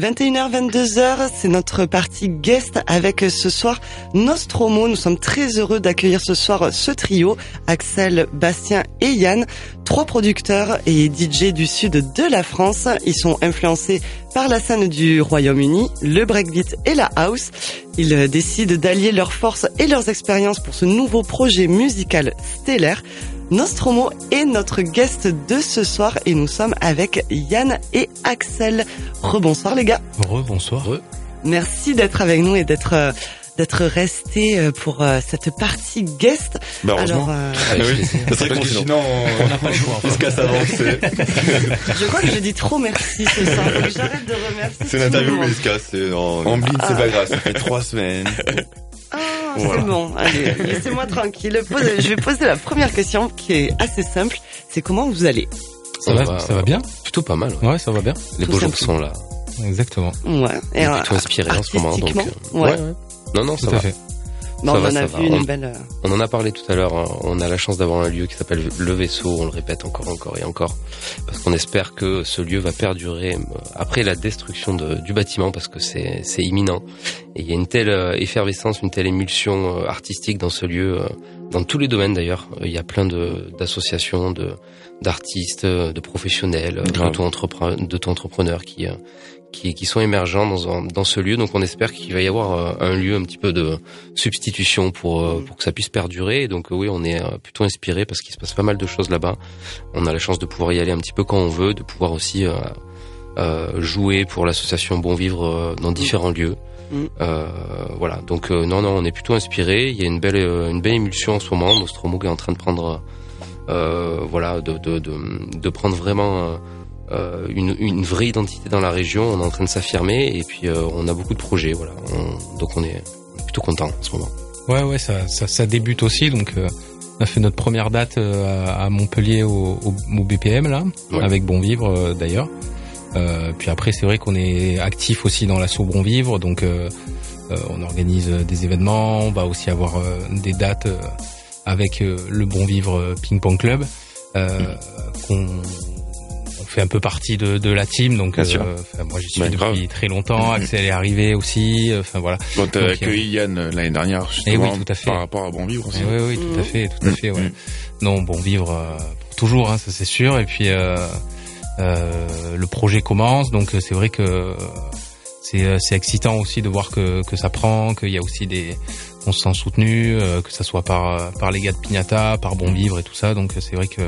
21h, 22h, c'est notre partie guest avec ce soir Nostromo. Nous sommes très heureux d'accueillir ce soir ce trio, Axel, Bastien et Yann, trois producteurs et DJ du sud de la France. Ils sont influencés par la scène du Royaume-Uni, le breakbeat et la house. Ils décident d'allier leurs forces et leurs expériences pour ce nouveau projet musical stellaire. Nostromo est notre guest de ce soir et nous sommes avec Yann et Axel. Rebonsoir les gars. Rebonsoir. Merci d'être avec nous et d'être euh, d'être resté euh, pour euh, cette partie guest. Bah, Alors, euh... Ah oui, c'est vrai que sinon on n'a pas le choix. Jusqu'à s'avancer. je crois que je dis trop merci ce soir. J'arrête de remercier. C'est une interview mais c'est en, en blind, c'est pas grave. Ça fait trois semaines. Ah, voilà. c'est bon. Allez, laissez-moi tranquille. Je vais poser la première question qui est assez simple. C'est comment vous allez? Ça, va, ça va bien? Plutôt pas mal. Ouais, ouais ça va bien. Les beaux jours sont là. Exactement. Ouais. Et on est plutôt inspiré en ce moment. Donc, euh, ouais. ouais. Non, non, ça Tout va. à fait. Ça on va, en a vu une On- belle. euh, On en a parlé tout à l'heure. hein. On a la chance d'avoir un lieu qui s'appelle Le Vaisseau. On le répète encore, encore et encore, parce qu'on espère que ce lieu va perdurer euh, après la destruction de- du bâtiment, parce que c'est imminent. Et il y a une telle euh, effervescence, une telle émulsion artistique dans ce lieu, dans tous les domaines d'ailleurs. Il y a plein de d'associations, de d'artistes, euh, de professionnels, d'auto-entrepreneurs qui qui, qui sont émergents dans, dans ce lieu. Donc on espère qu'il va y avoir euh, un lieu un petit peu de substitution pour, euh, pour que ça puisse perdurer. Et donc euh, oui, on est plutôt inspiré parce qu'il se passe pas mal de choses là-bas. On a la chance de pouvoir y aller un petit peu quand on veut, de pouvoir aussi euh, jouer pour l'association Bon Vivre dans différents lieux. Mm. Euh, voilà, donc euh, non, non, on est plutôt inspiré. Il y a une belle, euh, une belle émulsion en ce moment. Nostromo est en train de prendre, euh, voilà, de, de, de, de prendre vraiment euh, une, une vraie identité dans la région. On est en train de s'affirmer et puis euh, on a beaucoup de projets. Voilà, On- donc on est, plutôt content en ce moment. Ouais, ouais, ça, ça, ça débute aussi. Donc, euh, on a fait notre première date à à Montpellier au, au, au BPM là, Ouais. avec Bon Vivre d'ailleurs. Puis après, c'est vrai qu'on est actif aussi dans l'assaut Bon Vivre, donc on organise des événements. On va aussi avoir des dates avec le Bon Vivre Ping Pong Club, qu'on on fait un peu partie de, de la team. Donc, Bien sûr. euh, moi, j'y suis depuis grave. très longtemps. Axel est arrivé aussi. euh, Enfin voilà. Bon, t'as accueilli Yann euh, l'année dernière, justement, Eh oui, tout à fait. par rapport à Bon Vivre aussi. Eh oui, oui, tout à Mm. fait, tout à fait, ouais. Mm. Non, bon vivre euh, pour toujours, hein, ça c'est sûr. Et puis euh, euh, le projet commence, donc euh, c'est vrai que c'est euh, c'est excitant aussi de voir que que ça prend, qu'il y a aussi des on se sent soutenu, euh, que ça soit par par les gars de Pignata, par Bon Vivre et tout ça. Donc euh, c'est vrai que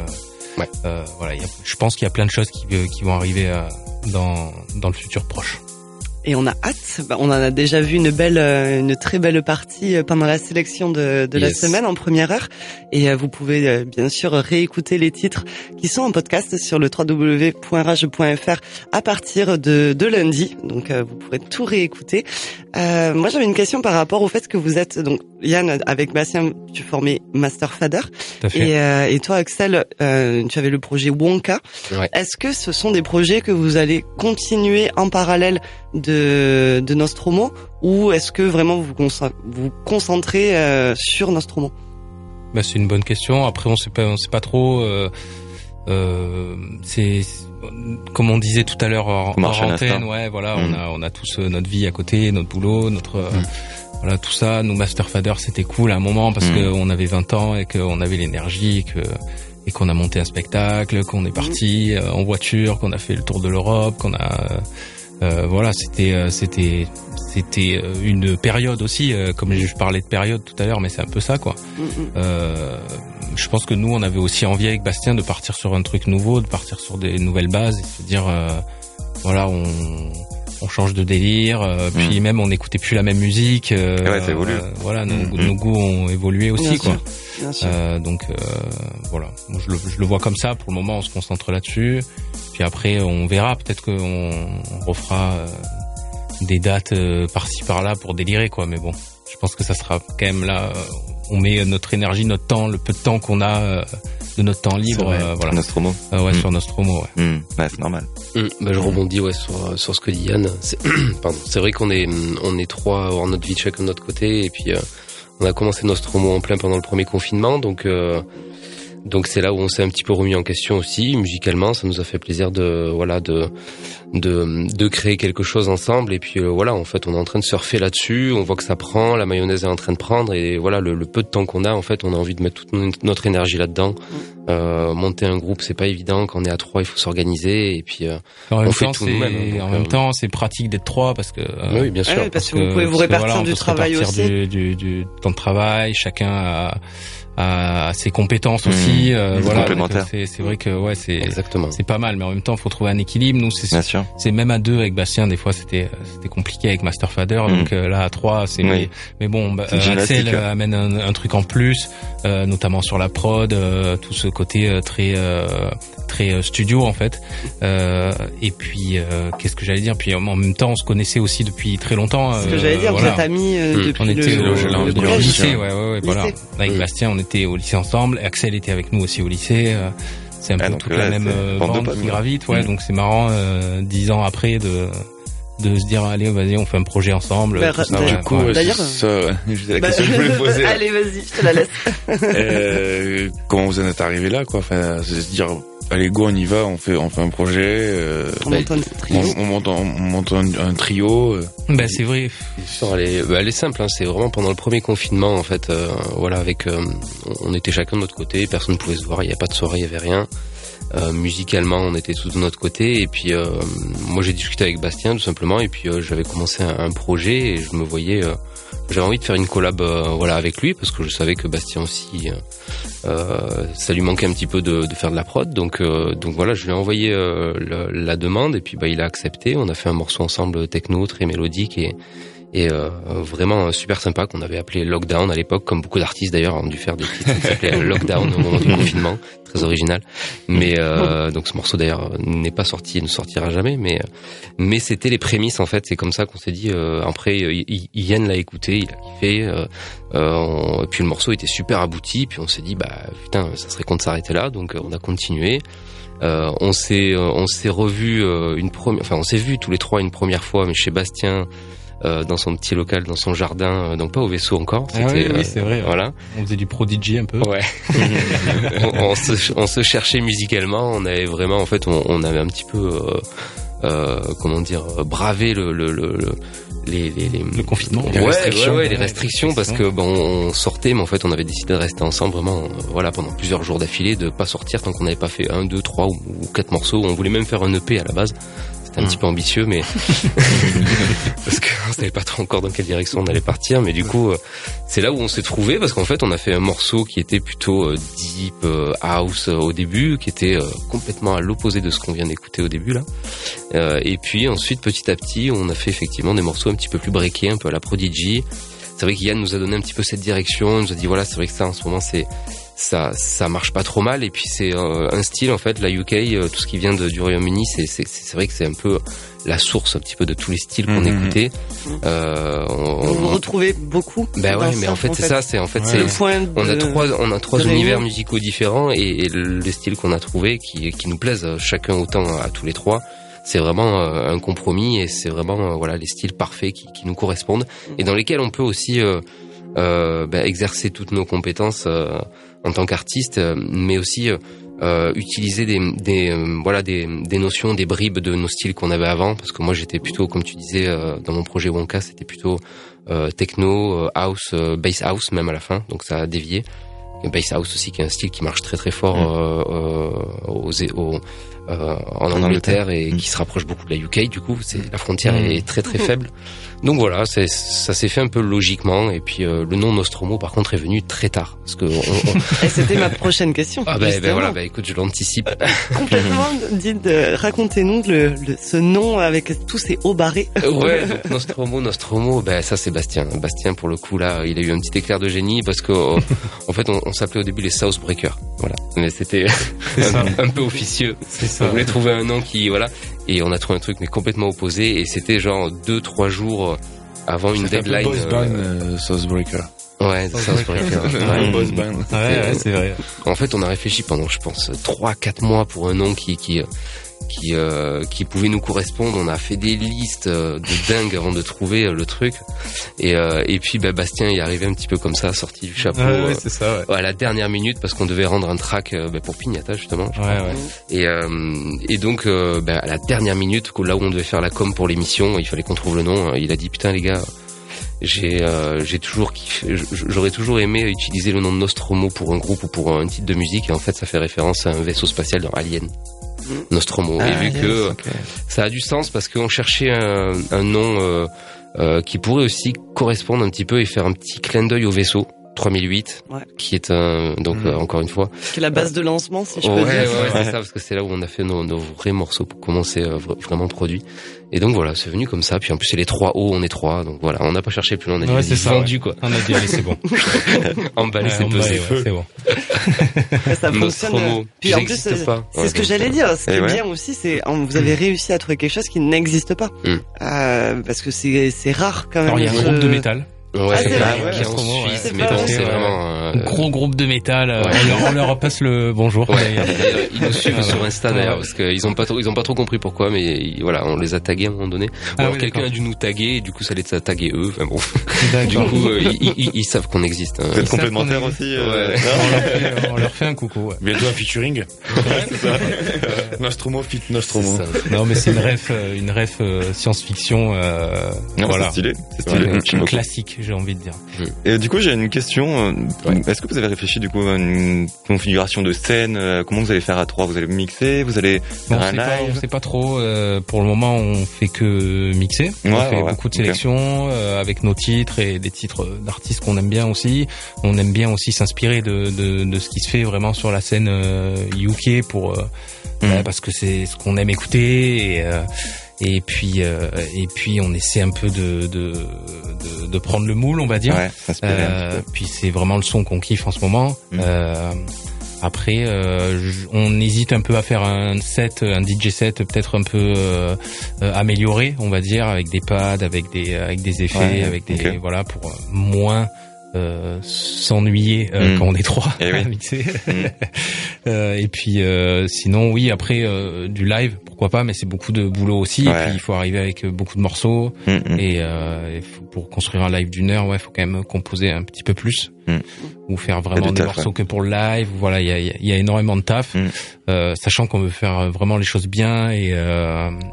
Ouais. euh, voilà, il y a- je pense qu'il y a plein de choses qui euh, qui vont arriver euh, dans dans le futur proche. Et on a hâte. Bah, on en a déjà vu une belle, euh, une très belle partie euh, pendant la sélection de, de la semaine en première heure. Et vous pouvez bien sûr réécouter les titres qui sont en podcast sur le www.rage.fr à partir de, de lundi. Donc vous pourrez tout réécouter. Euh, moi j'avais une question par rapport au fait que vous êtes donc Yann avec Bastien, tu formais Master Fader et, euh, et toi Axel, euh, tu avais le projet Wonka. Ouais. Est-ce que ce sont des projets que vous allez continuer en parallèle de, de Nostromo ou est-ce que vraiment vous vous concentrez, euh, sur Nostromo? Bah, c'est une bonne question. Après, on sait pas, on sait pas trop. Euh, euh, c'est comme on disait tout à l'heure en, antenne, ouais, voilà, Mm. on a on a tous euh, notre vie à côté, notre boulot, notre euh, Mm. voilà tout ça. Nous Master Fader, c'était cool à un moment parce Mm. que on avait 20 ans et qu'on avait l'énergie, et que et qu'on a monté un spectacle, qu'on est parti euh, en voiture, qu'on a fait le tour de l'Europe, qu'on a euh, voilà, c'était euh, c'était c'était euh, une période aussi, euh, comme je parlais de période tout à l'heure, mais c'est un peu ça quoi. Mm, mm. Euh, je pense que nous, on avait aussi envie avec Bastien de partir sur un truc nouveau, de partir sur des nouvelles bases et se dire, euh, voilà, on, on change de délire. euh, Puis même, on n'écoutait plus la même musique. euh, Ouais, ça évolue. euh, voilà, nos, Mm, nos goûts ont évolué aussi, Bien quoi. sûr, bien sûr. Euh, donc euh, voilà, Moi, je le, je le vois comme ça. Pour le moment, on se concentre là-dessus. Puis après, on verra. Peut-être qu'on on refera des dates euh, par-ci par-là pour délirer, quoi. Mais bon, je pense que ça sera quand même là. euh, on met notre énergie, notre temps, le peu de temps qu'on a euh, de notre temps libre, euh, voilà, Nostromo. Euh, ouais, Mm. sur Nostromo. Ouais. Hmm. Ouais, c'est normal. Bah, je rebondis ouais sur sur ce que dit Yann. C'est pardon, c'est vrai qu'on est on est trois à avoir notre vie chacun de notre côté et puis euh, on a commencé Nostromo en plein pendant le premier confinement donc euh, Donc c'est là où on s'est un petit peu remis en question aussi musicalement. Ça nous a fait plaisir de voilà de de, de créer quelque chose ensemble. Et puis euh, voilà, en fait, on est en train de surfer là-dessus. On voit que ça prend, la mayonnaise est en train de prendre. Et voilà, le, peu de temps qu'on a, en fait, on a envie de mettre toute notre énergie là-dedans. Mm. Euh, monter un groupe, c'est pas évident. Quand on est à trois, il faut s'organiser. Et puis euh, on fait tout nous-mêmes. Hein, en même temps, c'est pratique d'être trois parce que oui, bien sûr. parce, que, vous pouvez vous répartir du travail aussi. Du, du, du temps de travail, chacun a à ses compétences aussi. Mmh. Euh, voilà, c'est vrai que ouais, c'est exactement. C'est pas mal, mais en même temps, faut trouver un équilibre. Nous, c'est c'est même à deux avec Bastien. Des fois, c'était c'était compliqué avec Masterfader. Mmh. Donc euh, là, à trois, c'est mais, bon. Bah, Axel amène un, un, truc en plus, euh, notamment sur la prod, euh, tout ce côté très très studio en fait. et puis, qu'est-ce que j'allais dire? Puis en même temps, on se connaissait aussi depuis très longtemps. Ce que j'allais dire, vous êtes amis mmh. depuis on était le, le, lycée, ouais, ouais, ouais, voilà. Avec Bastien, on était au lycée ensemble. Axel était avec nous aussi au lycée. Euh, c'est un ah, peu toute la même euh, bande qui gravite, ouais. Mm. Donc c'est marrant, euh, dix ans après, de de se dire allez vas-y on fait un projet ensemble bah, ça, du coup d'ailleurs ça la bah, question que je voulais poser allez vas-y je te la laisse euh, comment vous en êtes arrivé là quoi? Enfin se dire allez go on y va on fait on fait un projet euh, on, monte un trio. On, monte, on monte un, trio euh. bah c'est vrai elle est, bah, elle est simple hein, c'est vraiment pendant le premier confinement en fait euh, voilà avec euh, on était chacun de notre côté personne ne pouvait se voir il n'y a pas de soirée il y avait rien musicalement on était tous de notre côté et puis moi j'ai discuté avec Bastien tout simplement et puis j'avais commencé un, un, projet et je me voyais j'avais envie de faire une collab euh, voilà avec lui parce que je savais que Bastien aussi euh, euh ça lui manquait un petit peu de, faire de la prod. Donc donc voilà je lui ai envoyé la, demande et puis bah il a accepté. On a fait un morceau ensemble techno très mélodique et et euh, vraiment super sympa qu'on avait appelé Lockdown à l'époque, comme beaucoup d'artistes d'ailleurs ont dû faire des titres qui s'appelaient Lockdown au moment du confinement, très original. Mais euh, donc ce morceau d'ailleurs n'est pas sorti, ne sortira jamais, mais mais c'était les prémices en fait. C'est comme ça qu'on s'est dit. Euh, après, Yann l'a écouté, il a kiffé. Euh, euh, et puis le morceau était super abouti. Puis on s'est dit bah putain, ça serait con de s'arrêter là. Donc on a continué. Euh, on s'est on s'est revu une première, enfin on s'est vu tous les trois une première fois, mais chez Bastien euh, dans son petit local, dans son jardin, euh, donc pas au vaisseau encore. Ah oui, oui c'est vrai. Voilà. On faisait du prodigy un peu. Ouais. on, se, on, se, cherchait musicalement. On avait vraiment, en fait, on, on avait un petit peu, euh, euh comment dire, bravé le, le, le, les, les, les, le confinement, les restrictions, ouais, ouais, les restrictions parce que bon, on sortait, mais en fait, on avait décidé de rester ensemble vraiment, voilà, pendant plusieurs jours d'affilée, de pas sortir tant qu'on n'avait pas fait un, deux, trois ou, ou quatre morceaux. On voulait même faire un EP à la base un petit peu ambitieux, mais parce qu'on savait pas trop encore dans quelle direction on allait partir. Mais du coup, euh, c'est là où on s'est trouvé parce qu'en fait, on a fait un morceau qui était plutôt euh, deep euh, house au début, qui était complètement à l'opposé de ce qu'on vient d'écouter au début là. et puis ensuite, petit à petit, on a fait effectivement des morceaux un petit peu plus breakés, un peu à la Prodigy. C'est vrai qu'Yann nous a donné un petit peu cette direction, il nous a dit voilà, c'est vrai que ça en ce moment c'est ça ça marche pas trop mal. Et puis c'est euh, un style en fait la UK euh, tout ce qui vient de, du Royaume-Uni c'est c'est c'est vrai que c'est un peu la source un petit peu de tous les styles qu'on mmh, écoutait. Euh, on, vous retrouvez beaucoup ben ouais mais en fait c'est ça c'est en fait c'est on a trois on a trois univers musicaux différents et, et les styles qu'on a trouvé qui qui nous plaisent chacun autant à tous les trois. C'est vraiment euh, un compromis et c'est vraiment voilà les styles parfaits qui, qui nous correspondent et dans lesquels on peut aussi euh, ben, exercer toutes nos compétences en tant qu'artiste, euh, mais aussi euh, euh, utiliser des, des voilà des, des, notions, des bribes de nos styles qu'on avait avant, parce que moi j'étais plutôt, comme tu disais dans mon projet Wonka, c'était plutôt techno, house, bass house même à la fin, donc ça a dévié. Et bass house aussi qui est un style qui marche très très fort mmh. aux, aux, en, Angleterre et mmh. qui se rapproche beaucoup de la UK. Du coup, c'est la frontière mmh. est très très faible. Donc voilà, ça s'est fait un peu logiquement. Et puis euh, le nom Nostromo, par contre, est venu très tard. Parce que c'était ma prochaine question. Ah ben, ben voilà, ben écoute, je l'anticipe. Complètement. Dites, racontez-nous le, ce nom avec tous ces hauts barrés. Euh, ouais, donc Nostromo, Nostromo, ben ça c'est Bastien. Bastien pour le coup là, il a eu un petit éclair de génie parce que en fait on, s'appelait au début les Southbreakers. Voilà, mais c'était un, peu officieux. Ça. On voulait trouver un nom qui voilà et on a trouvé un truc mais complètement opposé et c'était genre deux trois jours avant une deadline. Boss band, euh, Southbreaker. Ouais, Southbreaker. ouais, boss band. Ouais, ouais, c'est vrai. En fait, on a réfléchi pendant, je pense, trois quatre mois pour un nom qui qui qui euh, qui pouvaient nous correspondre. On a fait des listes euh, de dingue avant de trouver euh, le truc. Et et puis bah, Bastien est arrivé un petit peu comme ça, sorti du chapeau ouais, c'est ça, à la dernière minute parce qu'on devait rendre un track bah, pour Pignata justement. Et et donc bah, à la dernière minute, là où on devait faire la com pour l'émission, il fallait qu'on trouve le nom. Il a dit putain les gars j'ai j'ai toujours j'aurais toujours aimé utiliser le nom de Nostromo pour un groupe ou pour un titre de musique et en fait ça fait référence à un vaisseau spatial dans Alien. Nostromo. et vu que ça a du sens parce qu'on cherchait un, un nom euh, euh, qui pourrait aussi correspondre un petit peu et faire un petit clin d'œil au vaisseau. 3008, qui est un donc mm. euh, encore une fois. Qui est la base de lancement, si je peux dire. Ouais, ouais, c'est ça, parce que c'est là où on a fait nos, nos vrais morceaux pour commencer euh, vraiment produit. Et donc voilà, c'est venu comme ça. Puis en plus, c'est les trois hauts, on est trois, donc voilà, on n'a pas cherché plus loin, on a ouais, c'est vendu quoi. On a dit allez, c'est bon. emballé, c'est pesé. c'est bon. ça fonctionne. Puis en plus, c'est ce que j'allais dire. Ce qui est bien aussi, c'est vous avez réussi à trouver quelque chose qui n'existe pas, mm. euh, parce que c'est c'est rare quand même. Alors il y a un groupe de métal Ouais, c'est vrai, qui est en Suisse, mais bon, c'est vraiment un gros groupe de métal. Euh, on, leur, on, leur, passe le bonjour. ils nous suivent sur Insta d'ailleurs parce qu'ils ont pas trop, ils ont pas trop compris pourquoi, mais voilà, on les a tagués à un moment donné. Ah alors quelqu'un a dû nous taguer, et du coup ça les a tagués eux. Enfin bon, du coup euh, ils, ils, ils, savent qu'on existe. Hein. Vous êtes complémentaires aussi. Euh, ouais. on, leur fait, on, leur fait, un coucou. Ouais. Bientôt un featuring. c'est ça. Nostromo fit Nostromo. Non mais c'est une ref, une ref science-fiction. Euh, voilà. C'est stylé. C'est stylé. Classique j'ai envie de dire. Et du coup, j'ai une question. Est-ce que vous avez réfléchi du coup à une configuration de scène euh, Comment vous allez faire à trois? Vous allez mixer Vous allez faire un live pas, On sait pas trop. Euh, pour le moment, on fait que mixer. on fait beaucoup de sélections euh, avec nos titres et des titres d'artistes qu'on aime bien aussi. On aime bien aussi s'inspirer de, de, de, ce qui se fait vraiment sur la scène UK pour mm. parce que c'est ce qu'on aime écouter. Et, et puis euh, et puis on essaie un peu de de, de, de prendre le moule on va dire. Ouais, euh, puis c'est vraiment le son qu'on kiffe en ce moment. Mm. euh, après euh, on hésite un peu à faire un set un DJ set peut-être un peu euh, amélioré on va dire avec des pads avec des avec des effets avec des voilà pour moins euh, s'ennuyer euh, mm. quand on est trois et, eh mixer. Mm. euh, et puis euh, sinon oui après euh, du live pourquoi pas mais c'est beaucoup de boulot aussi et puis il faut arriver avec beaucoup de morceaux mm, et, pour construire un live d'une heure ouais faut quand même composer un petit peu plus ou faire vraiment des morceaux que pour le live voilà il y a, y a, énormément de taf sachant qu'on veut faire vraiment les choses bien et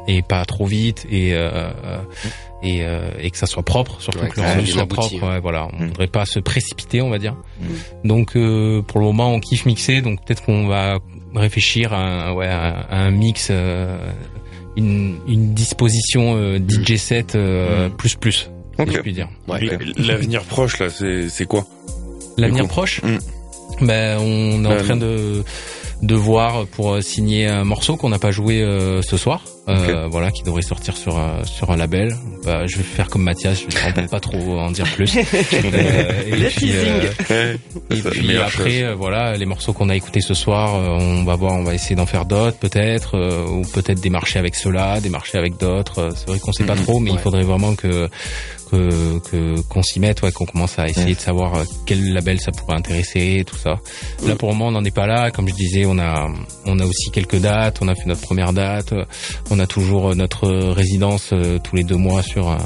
et pas trop vite et et, euh, et que ça soit propre, surtout que le rendu soit propre. Ouais, voilà, on ne mm. voudrait pas se précipiter, on va dire. Mm. Donc euh, pour le moment, on kiffe mixer, donc peut-être qu'on va réfléchir à, un, ouais, à, un mix, euh, une, une disposition euh, DJ set euh, mm. plus plus, si je puis dire. L'avenir proche là, c'est c'est quoi? L'avenir proche Ben on est en train de de voir pour signer un morceau qu'on n'a pas joué ce soir. Euh, voilà, qui devrait sortir sur un, sur un label. Bah, je vais faire comme Mathias, je ne pas trop en dire plus. euh, et puis, euh, et puis après, euh, voilà, les morceaux qu'on a écoutés ce soir, euh, on va voir, on va essayer d'en faire d'autres peut-être, ou peut-être démarcher avec ceux-là, démarcher avec d'autres. C'est vrai qu'on sait pas mhm. trop, mais il faudrait vraiment que que qu'on s'y mette, ouais, qu'on commence à essayer de savoir quel label ça pourrait intéresser, tout ça. Là pour le moment, on n'en est pas là. Comme je disais, on a on a aussi quelques dates. On a fait notre première date. On a toujours euh, notre résidence euh, tous les deux mois sur, euh,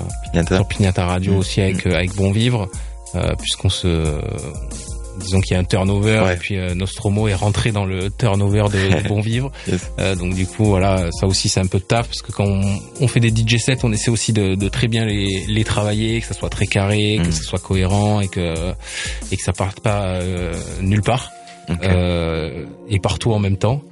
sur Pignata Radio mmh. aussi avec, mmh. avec Bon Vivre, puisqu'on se disons qu'il y a un turnover et puis Nostromo est rentré dans le turnover de, Bon Vivre. donc du coup voilà, ça aussi c'est un peu de taf parce que quand on, fait des DJ sets, on essaie aussi de, de, très bien les, les travailler, que ça soit très carré, que mmh. ça soit cohérent et que et que ça parte pas nulle part et partout en même temps.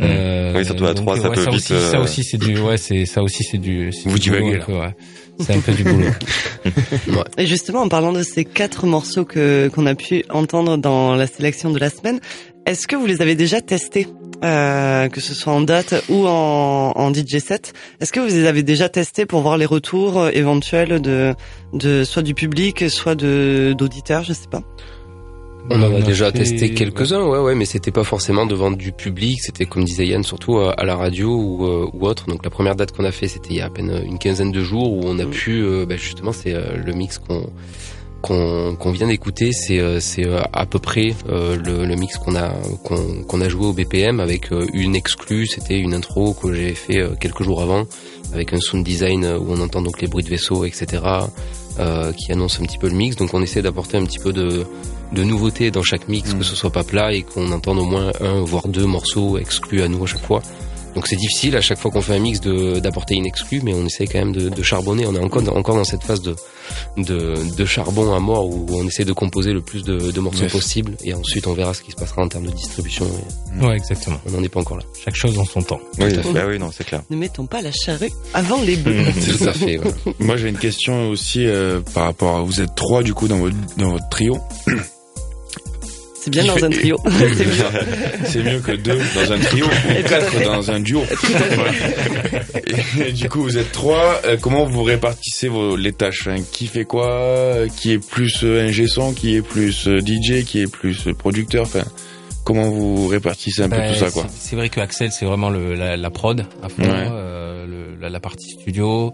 Euh, oui, surtout à trois, ça peut ça vite. Aussi, Ça aussi, c'est du, ouais, c'est ça aussi, c'est du. Vous divaguez là. Ouais. C'est un peu du boulot. ouais. Et justement, en parlant de ces quatre morceaux que qu'on a pu entendre dans la sélection de la semaine, est-ce que vous les avez déjà testés, euh, que ce soit en date ou en, en DJ set Est-ce que vous les avez déjà testés pour voir les retours éventuels de, de soit du public, soit de d'auditeurs, je sais pas? On en a, déjà testé quelques-uns, ouais, ouais, mais c'était pas forcément devant du public. C'était comme disait Yann, surtout à, la radio ou, euh, ou, autre. Donc la première date qu'on a fait, c'était il y a à peine une quinzaine de jours où on a mm. pu, euh, bah, justement, c'est euh, le mix qu'on qu'on vient d'écouter, c'est euh, c'est euh, à peu près euh, le, le mix qu'on a qu'on qu'on a joué au BPM avec une exclue. C'était une intro que j'ai fait quelques jours avant avec un sound design où on entend donc les bruits de vaisseau, etc. qui annonce un petit peu le mix. Donc on essaie d'apporter un petit peu de de nouveautés dans chaque mix, que mm. ce soit pas plat et qu'on entende au moins un voire deux morceaux exclus à nous à chaque fois. Donc c'est difficile à chaque fois qu'on fait un mix de d'apporter une exclue, mais on essaie quand même de, de charbonner. On est encore encore dans cette phase de, de, de charbon à mort où on essaie de composer le plus de, de morceaux possible et ensuite on verra ce qui se passera en termes de distribution. Ouais, exactement. On n'en est pas encore là. Chaque chose en son temps. Oui, bah oui, non, c'est clair. Ne mettons pas la charrue avant les bœufs. Tout à fait. Moi j'ai une question aussi euh, par rapport à vous êtes trois du coup dans votre dans votre trio. C'est bien dans un trio. c'est mieux. C'est mieux que deux dans un trio ou quatre dans un duo. Et, du coup, vous êtes trois. Euh, comment vous répartissez vos, les tâches Qui fait quoi? Qui est plus euh, ingé son Qui est plus euh, DJ Qui est plus producteur? Enfin, comment vous répartissez un peu ben, tout ça quoi? C'est vrai que Axel, c'est vraiment le, la, la, prod à fond, euh, le, la, la, partie studio.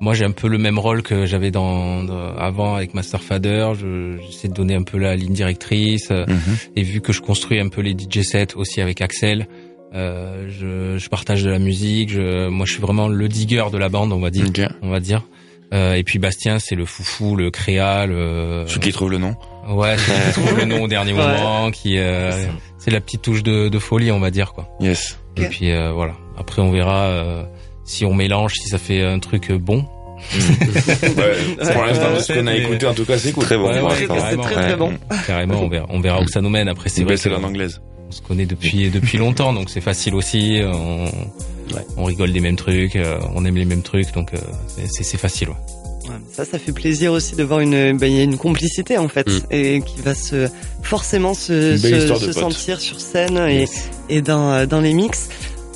Moi, j'ai un peu le même rôle que j'avais dans, avant avec Master Fader. J'essaie de donner un peu la ligne directrice. Mhm. Et vu que je construis un peu les DJ sets aussi avec Axel, euh, je, je, partage de la musique. Je, moi, je suis vraiment le digger de la bande, on va dire. On va dire. Euh, et puis Bastien, c'est le foufou, le créa, le. Celui qui trouve le nom. Ouais, celui qui trouve le nom au dernier moment, qui. Euh, c'est la petite touche de, de, folie, on va dire quoi. Yes. Et puis euh, voilà. Après, on verra euh, si on mélange, si ça fait un truc bon. ouais, pour l'instant, ce qu'on a écouté, en tout cas, c'est cool. Très bon. c'est très, très, bon. Carrément, on verra, on verra où ça nous mène. Après, c'est vrai. C'est en anglaise. On se connaît depuis depuis longtemps, donc c'est facile aussi. On, on rigole des mêmes trucs, euh, on aime les mêmes trucs, donc euh, c'est facile. Ouais. Ça, ça fait plaisir aussi de voir une, ben, y a une complicité en fait, mm. et qui va se forcément se, se, se sentir sur scène et, et dans dans les mix.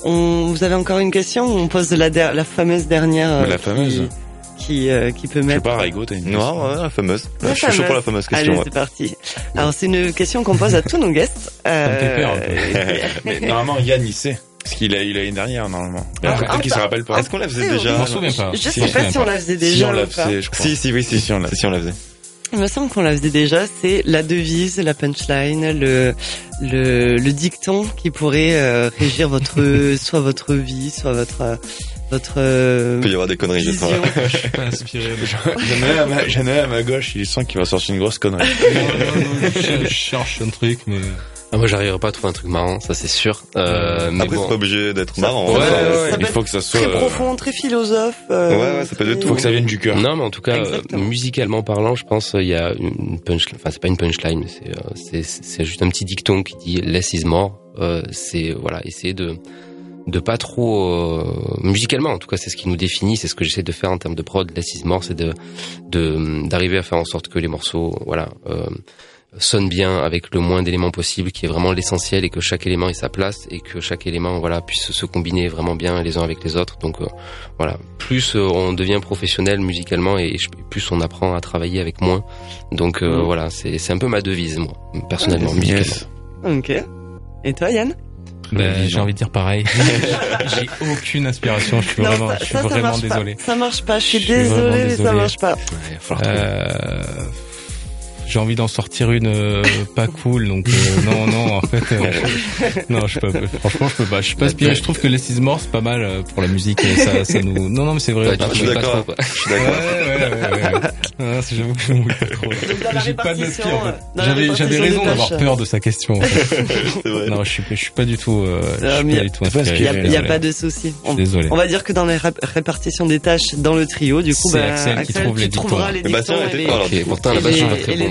On, vous avez encore une question On pose la, la fameuse dernière. La fameuse qui, euh, qui peut mettre. Je sais pas, Rigo, t'as une Non, ouais, la fameuse. je suis chaud pour la fameuse question. Allez, c'est parti. Alors, c'est une question qu'on pose à tous nos guests. Euh... mais normalement, Yann, il sait. Parce qu'il a eu l'année dernière, normalement. Mais après, peut-être qu'il se rappelle pas. Est-ce qu'on la faisait déjà? Je m'en souviens pas. Je sais pas si on la faisait déjà. Si on la faisait, je crois. Si, si, oui, si, si, on la, si, on la faisait. Il me semble qu'on la faisait déjà, c'est la devise, la punchline, le, le, le dicton qui pourrait euh, régir votre, soit votre vie, soit votre, votre. Euh, il peut y avoir des conneries, vision. je suis pas inspiré. J'en ai à ma gauche, il sent qu'il va sortir une grosse connerie. non, non, non, je, je cherche un truc, mais. Ah, moi, j'arriverai pas à trouver un truc marrant, ça c'est sûr. Euh, mais Après, bon. c'est pas obligé d'être marrant. Ouais, hein. ouais, ça il faut que ça soit. Très euh, profond, très philosophe. euh, Ouais, ouais, ça peut être Il tout. faut que ça vienne du cœur. Non, mais en tout cas, euh, Exactement. musicalement parlant, je pense il y a une punchline. Enfin, c'est pas une punchline, mais c'est euh, c'est c'est juste un petit dicton qui dit less is more. Euh, c'est voilà, essayer de de pas trop euh, musicalement en tout cas c'est ce qui nous définit c'est ce que j'essaie de faire en termes de prod less is more c'est de de d'arriver à faire en sorte que les morceaux voilà euh, sonnent bien avec le moins d'éléments possible qui est vraiment l'essentiel et que chaque élément ait sa place et que chaque élément voilà puisse se combiner vraiment bien les uns avec les autres donc euh, voilà plus euh, on devient professionnel musicalement et plus on apprend à travailler avec moins donc euh, Mm. voilà c'est c'est un peu ma devise moi personnellement musicalement Yes. Ok. Et toi, Yann? Ben, j'ai envie de dire pareil. j'ai aucune inspiration. Je suis Non, vraiment, ça, je suis ça, ça vraiment marche désolé. Pas. Ça marche pas. Je suis Je suis vraiment désolé, mais ça marche pas. Ouais. Euh, j'ai envie d'en sortir une euh, pas cool, donc euh, non, non, en fait, euh, non, je peux, franchement, je peux pas. Je suis pas inspiré. Je trouve que Les Is More, c'est pas mal euh, pour la musique. et Ça, ça nous, non, non, mais c'est vrai. Ouais, pas- je suis d'accord. Ouais, d'accord. ouais, ouais, ouais. Ah, j'avoue que je m'ouille pas trop. J'ai pas de en fait. euh, la J'avais, j'avais raison d'avoir peur de sa question. en fait. Vrai. non, je suis, je suis pas du tout, euh, je suis pas du tout inspiré. Il y a, y a pas de souci. On, désolé. on va dire que dans les rép- répartitions des tâches dans le trio, du coup, C'est bah, Axel qui trouve les dictons. trouveras les pas alors. Ok, pourtant la base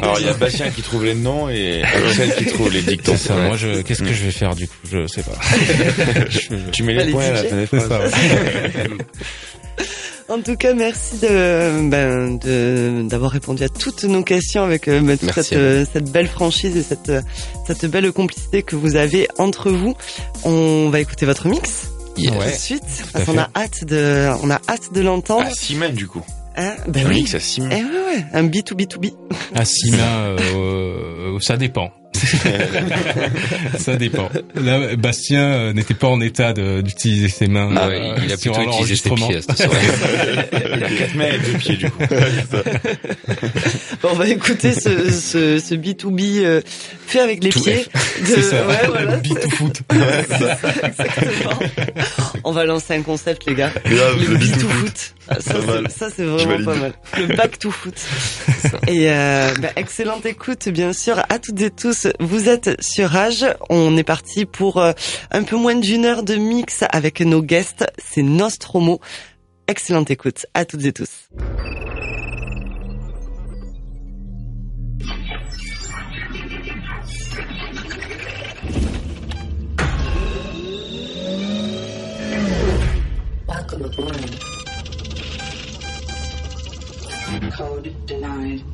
Alors il y a Bastien qui trouve les noms et Axel qui trouve les dictons. C'est ça. Moi, je, qu'est-ce que je vais faire du coup? Je sais pas. Je- Tu mets les les points à la fin des phrases. En tout cas, merci de, ben, de, d'avoir répondu à toutes nos questions avec euh, ben, toute cette, belle franchise et cette, cette belle complicité que vous avez entre vous. On va écouter votre mix Yes. tout de Ouais. suite. à Parce qu'on a hâte de, on a hâte de l'entendre. À six mains du coup. Hein ben Un oui. à six Eh ouais, ouais, un B2B2B. À six mains, euh, ça dépend. ça dépend. Là, Bastien euh, n'était pas en état d'utiliser ses mains. Ah ouais, il a plutôt utilisé ses pieds. il a quatre mains et deux pieds du coup. bon, on va écouter ce, ce, ce B2B euh, fait avec les pieds. C'est ça. Ouais, voilà, B 2 foot. exactement. On va lancer un concept, les gars. le B 2 foot. Ah, ça, c'est vraiment pas mal. Le back to foot. et euh, bah, excellente écoute, bien sûr, à toutes et tous. Vous êtes sur Rage. On est parti pour euh, un peu moins d'une heure de mix avec nos guests. C'est Nostromo. Excellente écoute, à toutes et tous. Welcome.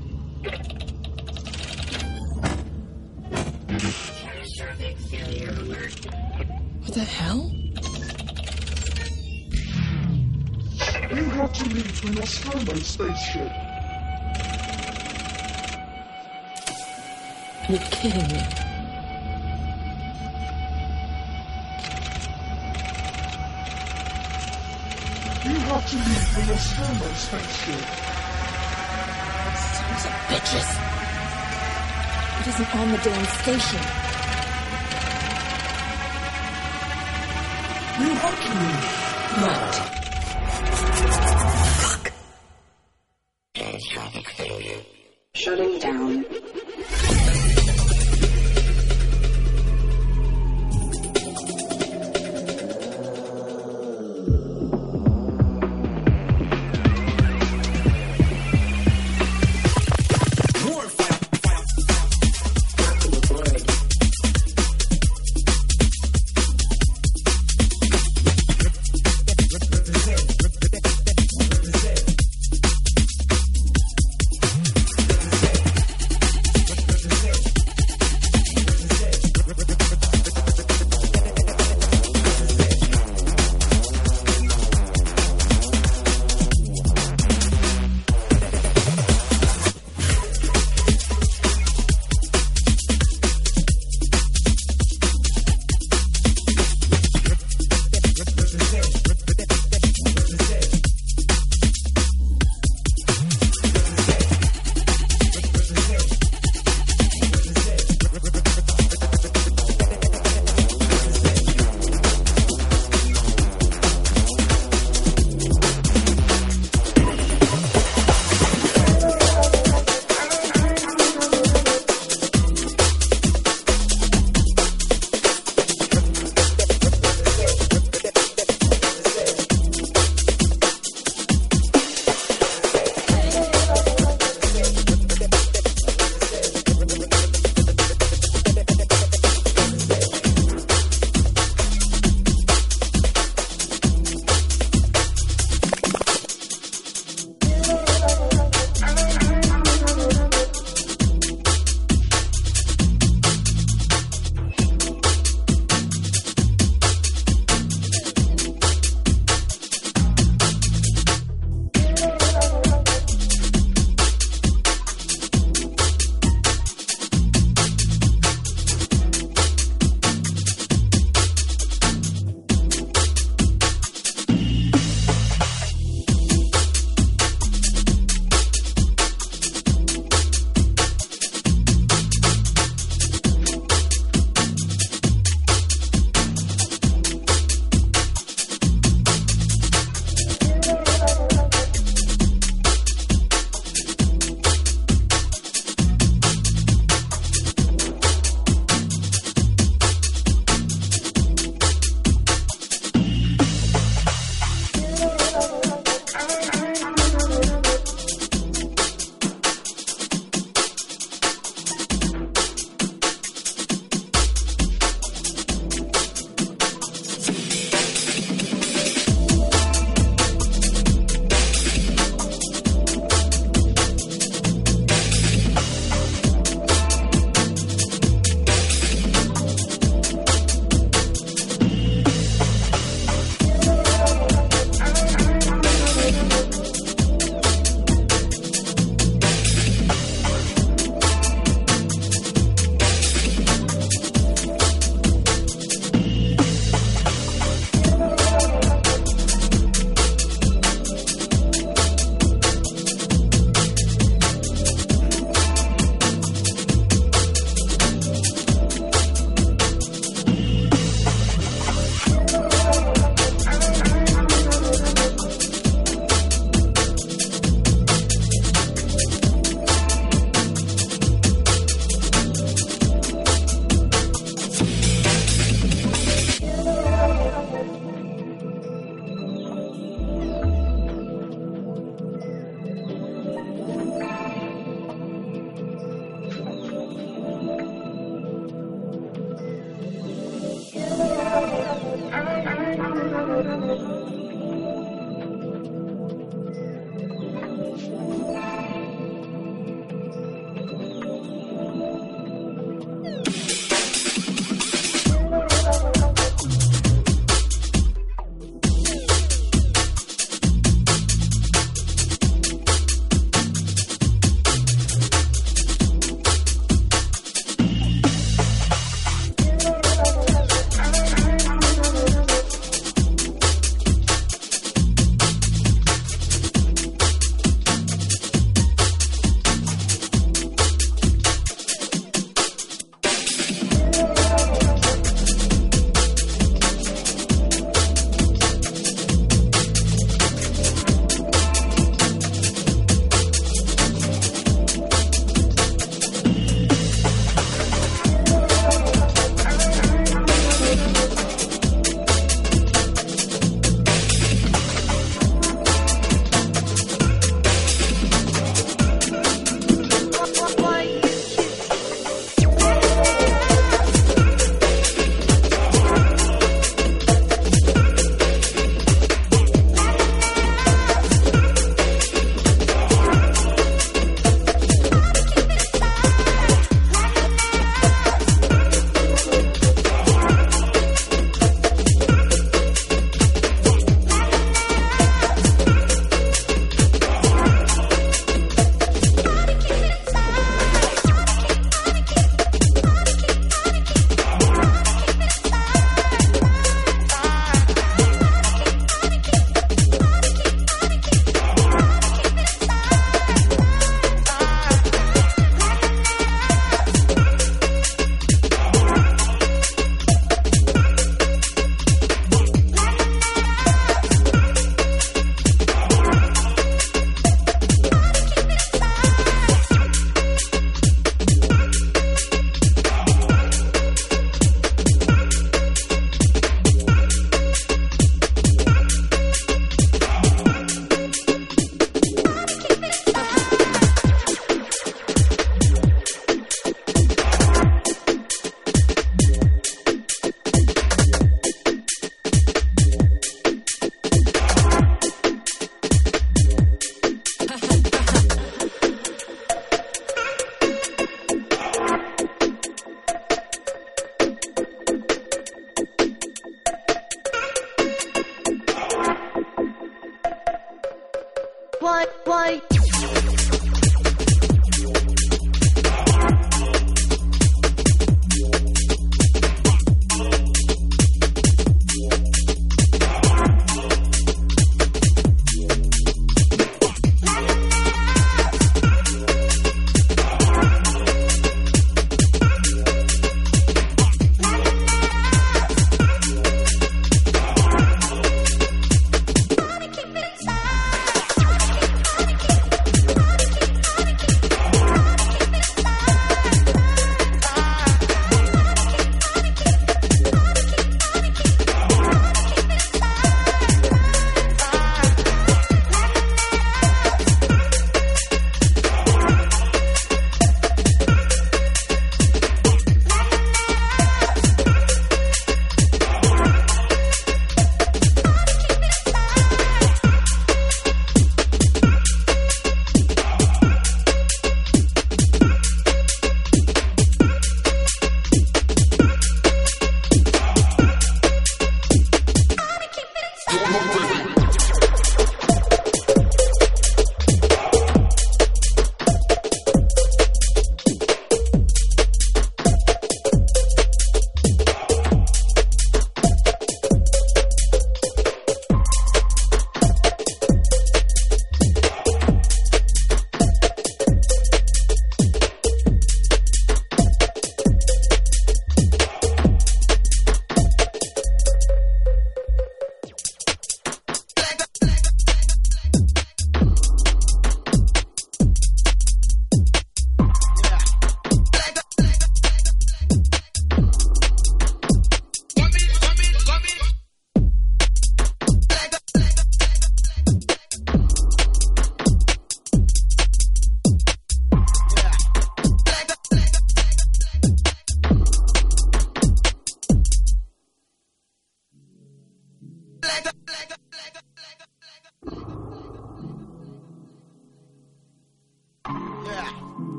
The hell? You have to leave to Nostromo spaceship. You're kidding me. You have to leave the Nostromo spaceship. Sons of bitches. It isn't on the damn station. You have to leave. Right.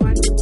Rage.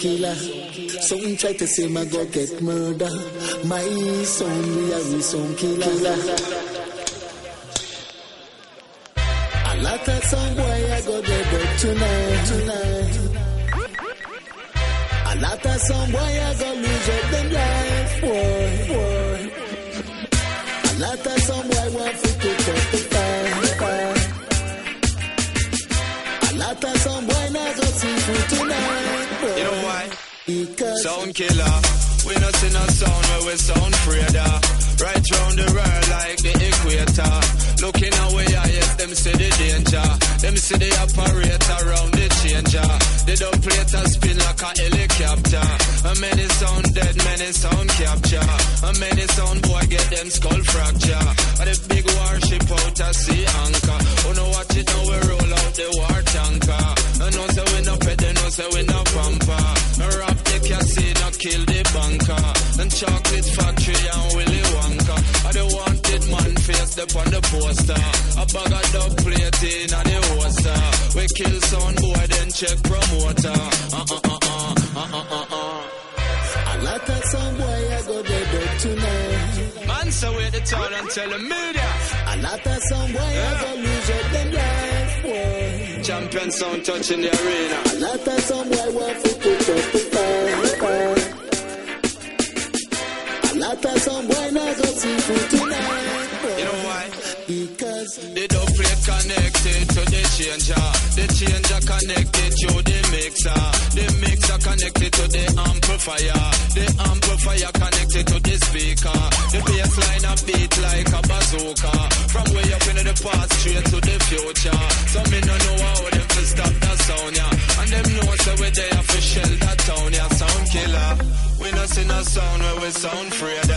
Killer. Some try to say my God get murder. My son, we the son killer. Town and tell the media. A lot of some boy I go lose up them life, boy. Champion sound touching the arena. A lot of some boy want to put up the fire, fire. A lot of some boy now go see food tonight, boy. You know why? Because The dub plate connected to the changer. The changer connected to the mixer. The mixer connected to the amplifier. The amplifier connected to the speaker. The bass line a beat like a bazooka. From way up into the past straight to the future. So me no know how them to stop that sound, yeah. And them know so we there for shell that town, yeah. Sound killer. We no see no sound where we sound afraid,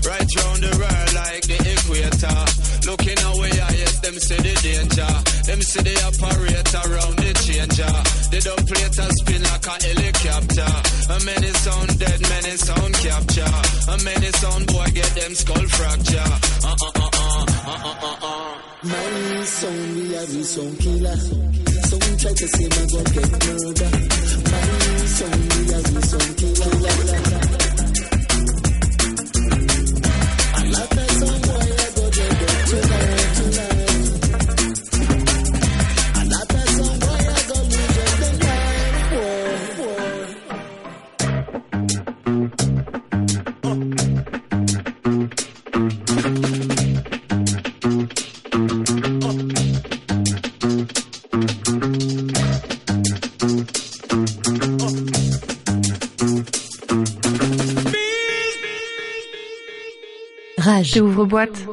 Right round the world like the equator. Looking away, I yes, them see the danger. Them see the operator around the changer. They don't play to spin like a helicopter. A many sound dead, many sound capture. A many sound boy get them skull fracture. Uh uh uh uh uh uh uh uh. my son, we have the son killer. Some try to say my God get murder. My son, we have the son killer. Rage. J'ouvre boîte.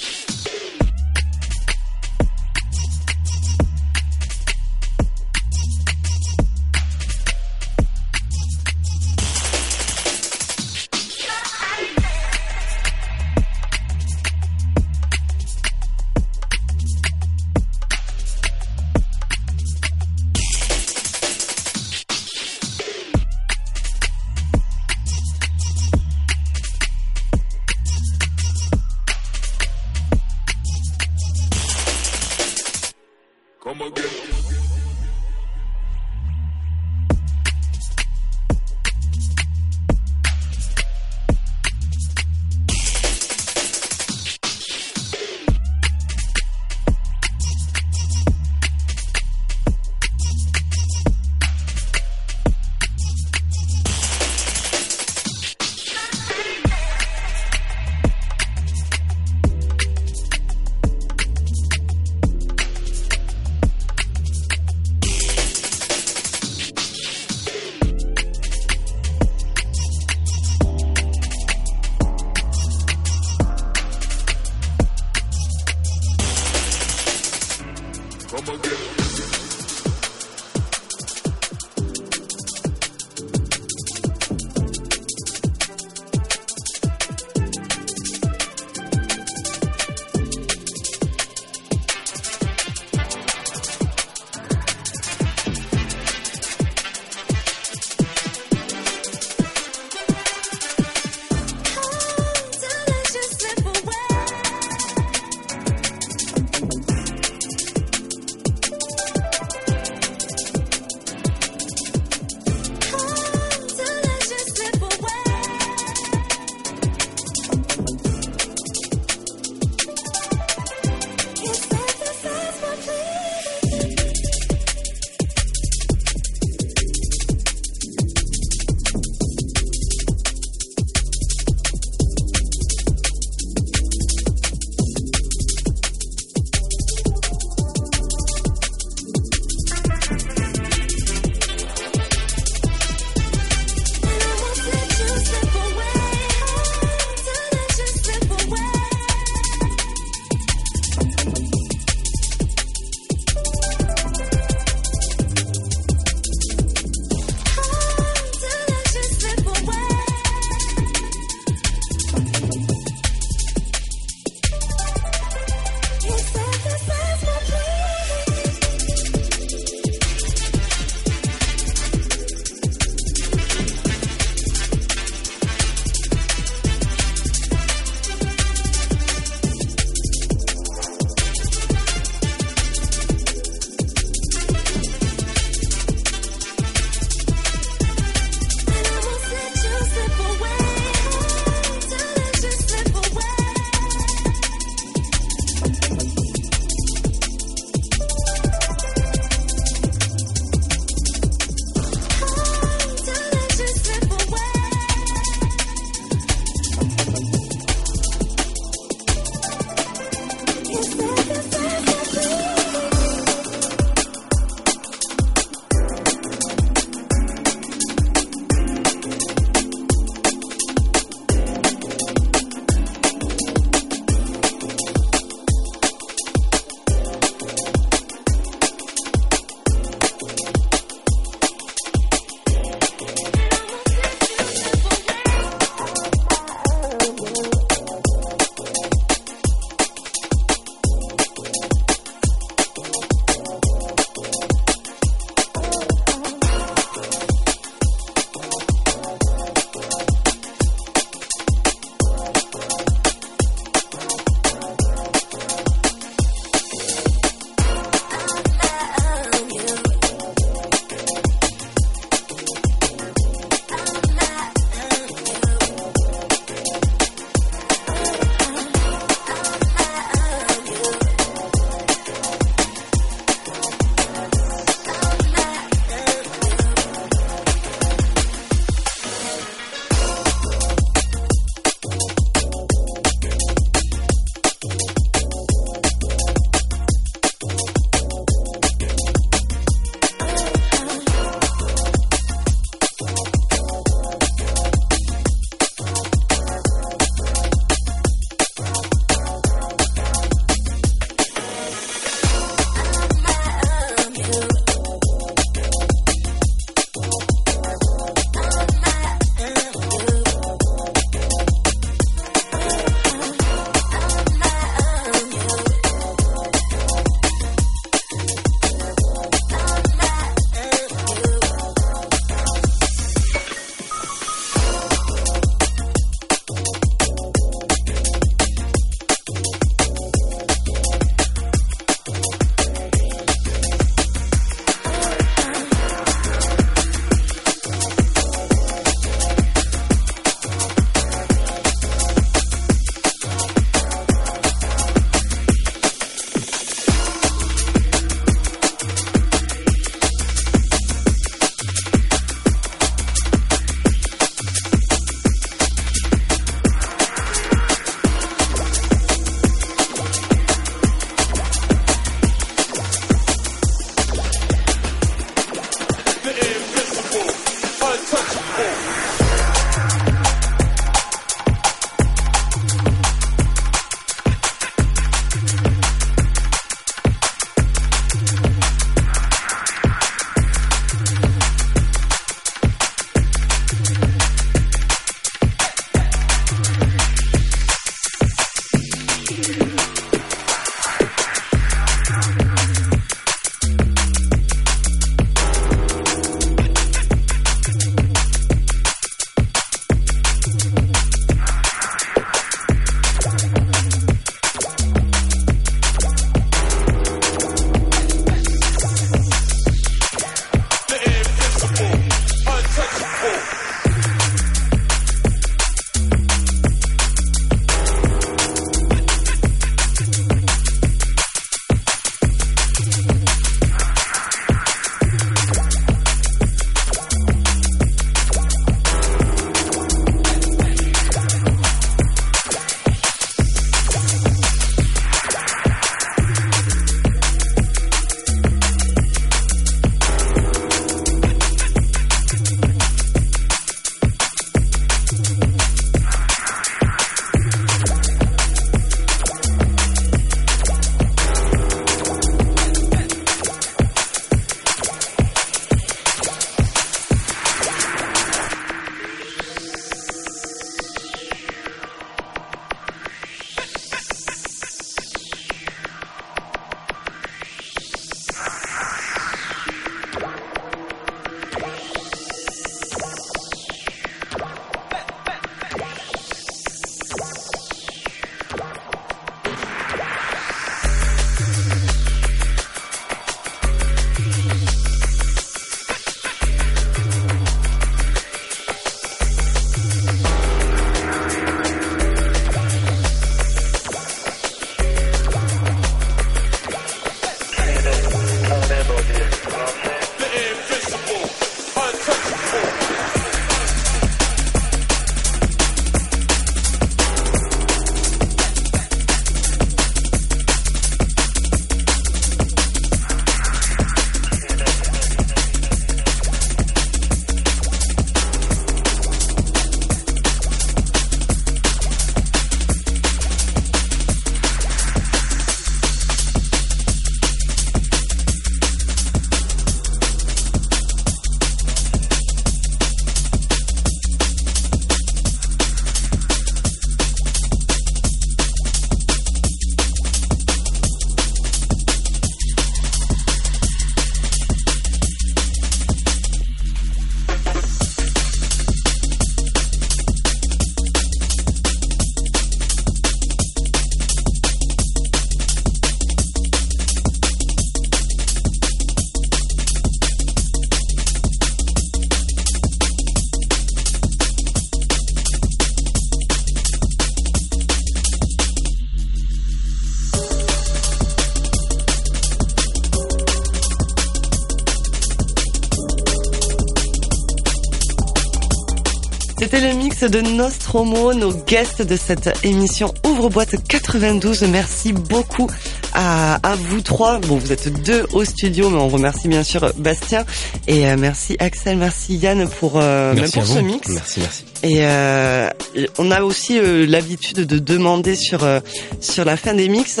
Nos guests de cette émission Ouvre-boîte 92. Merci beaucoup à, à vous trois. Bon, vous êtes deux au studio, mais on remercie bien sûr Bastien. Et euh, merci Axel, merci Yann pour, euh, même pour ce mix. Merci, merci. Et euh, on a aussi euh, l'habitude de demander sur euh, sur la fin des mix.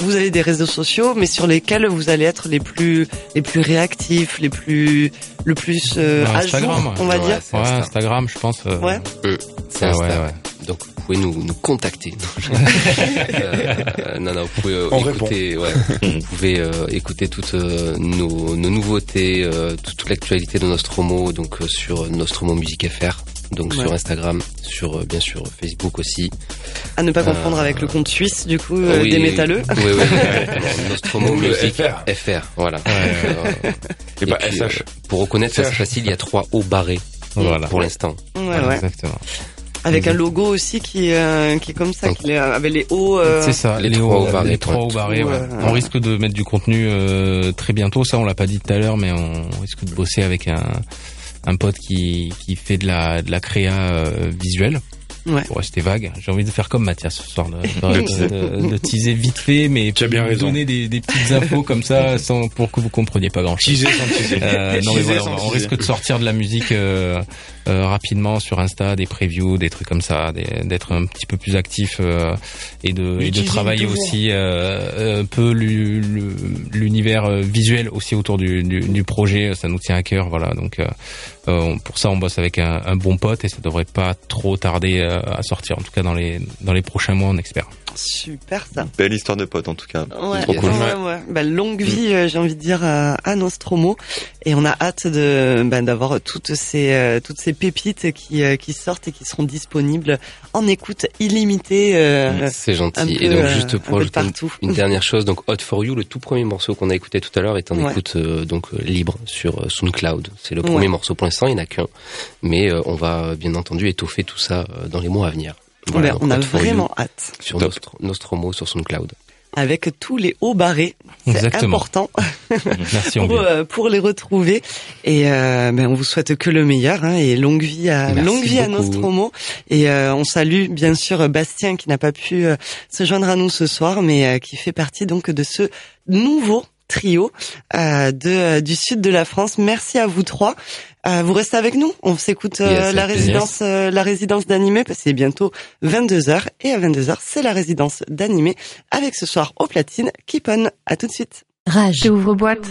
Vous avez des réseaux sociaux, mais sur lesquels vous allez être les plus les plus réactifs, les plus le plus euh, à Instagram, jour, on va Ouais, dire. Ouais, Insta. Instagram, je pense. euh, Ouais. C'est Ah Insta. ouais, ouais. Donc vous pouvez nous, nous contacter. Non, je- Euh, non, non, vous pouvez euh, On écouter, ouais, vous pouvez euh, écouter toutes euh, nos, nos nouveautés, euh, toute, toute l'actualité de Nostromo, donc euh, sur Nostromo Musique FR, donc Ouais. sur Instagram, sur euh, bien sûr Facebook aussi. À ne pas confondre Euh, avec le compte suisse du coup euh, Oui, des métalleux. Oui, oui. Nostromo FR. FR, voilà. Ouais, Euh, Et pas puis, SH. euh, pour reconnaître, ça, c'est facile, il y a trois hauts barrés Voilà. pour l'instant. Ouais, Voilà, ouais. Exactement. Avec un logo aussi qui euh, qui est comme ça, qui est avec les hauts. euh, C'est ça, les les, trois hauts- barrés, les trois hauts barrés, ouais. euh, On risque de mettre du contenu euh, très bientôt, ça on l'a pas dit tout à l'heure, mais on risque de bosser avec un, un pote qui, qui fait de la, de la créa euh, visuelle. Ouais. Pour rester vague, j'ai envie de faire comme Mathias ce soir, de, de, de- de teaser vite fait, mais Tu as bien raison. donner des, des petites infos comme ça, sans pour que vous compreniez pas grand chose. Teaser sans teaser. Euh, non mais Teaser voilà, sans on, risque de sortir de la musique euh, euh, rapidement sur Insta, des previews, des trucs comme ça, d'être un petit peu plus actif euh, et de, et de travailler aussi euh, un peu l'u- l'u- l'univers visuel aussi autour du, du, du projet. Ça nous tient à cœur, voilà. Donc on- pour ça, on bosse avec un, un bon pote et ça devrait pas trop tarder euh, à sortir. En tout cas dans les dans les prochains mois, on espère. Super ça. Belle histoire de pote en tout cas. Ouais, Trop cool. ouais, ouais. Bah, longue vie, euh, j'ai envie de dire à, à Nostromo, et on a hâte de bah, d'avoir toutes ces euh, toutes ces pépites qui euh, qui sortent et qui seront disponibles en écoute illimitée. euh, C'est un gentil. peu, Et donc juste un pour de ajouter une, dernière chose, donc Hot for You, le tout premier morceau qu'on a écouté tout à l'heure est en Ouais. écoute euh, donc libre sur SoundCloud. C'est le Ouais. premier morceau pour l'instant, il n'y en a qu'un, mais euh, on va bien entendu étoffer tout ça euh, dans les mois à venir. Bah, donc on a You vraiment hâte. sur. Nostro- Nostromo sur SoundCloud. Avec tous les hauts barrés, c'est important Merci. pour, euh, pour les retrouver. Et euh, ben, on vous souhaite que le meilleur hein, et longue vie à Merci longue vie à. Nostromo. Et euh, on salue bien sûr Bastien qui n'a pas pu euh, se joindre à nous ce soir, mais euh, qui fait partie donc de ce nouveau trio euh, de euh, du sud de la France. Merci à vous trois. Euh, vous restez avec nous. On s'écoute euh, Yes, la résidence euh, la résidence d'animé parce que c'est bientôt 22h et à 22h c'est la résidence d'animé avec ce soir au platine Keep on. À tout de suite. Rage. J'ouvre boîte.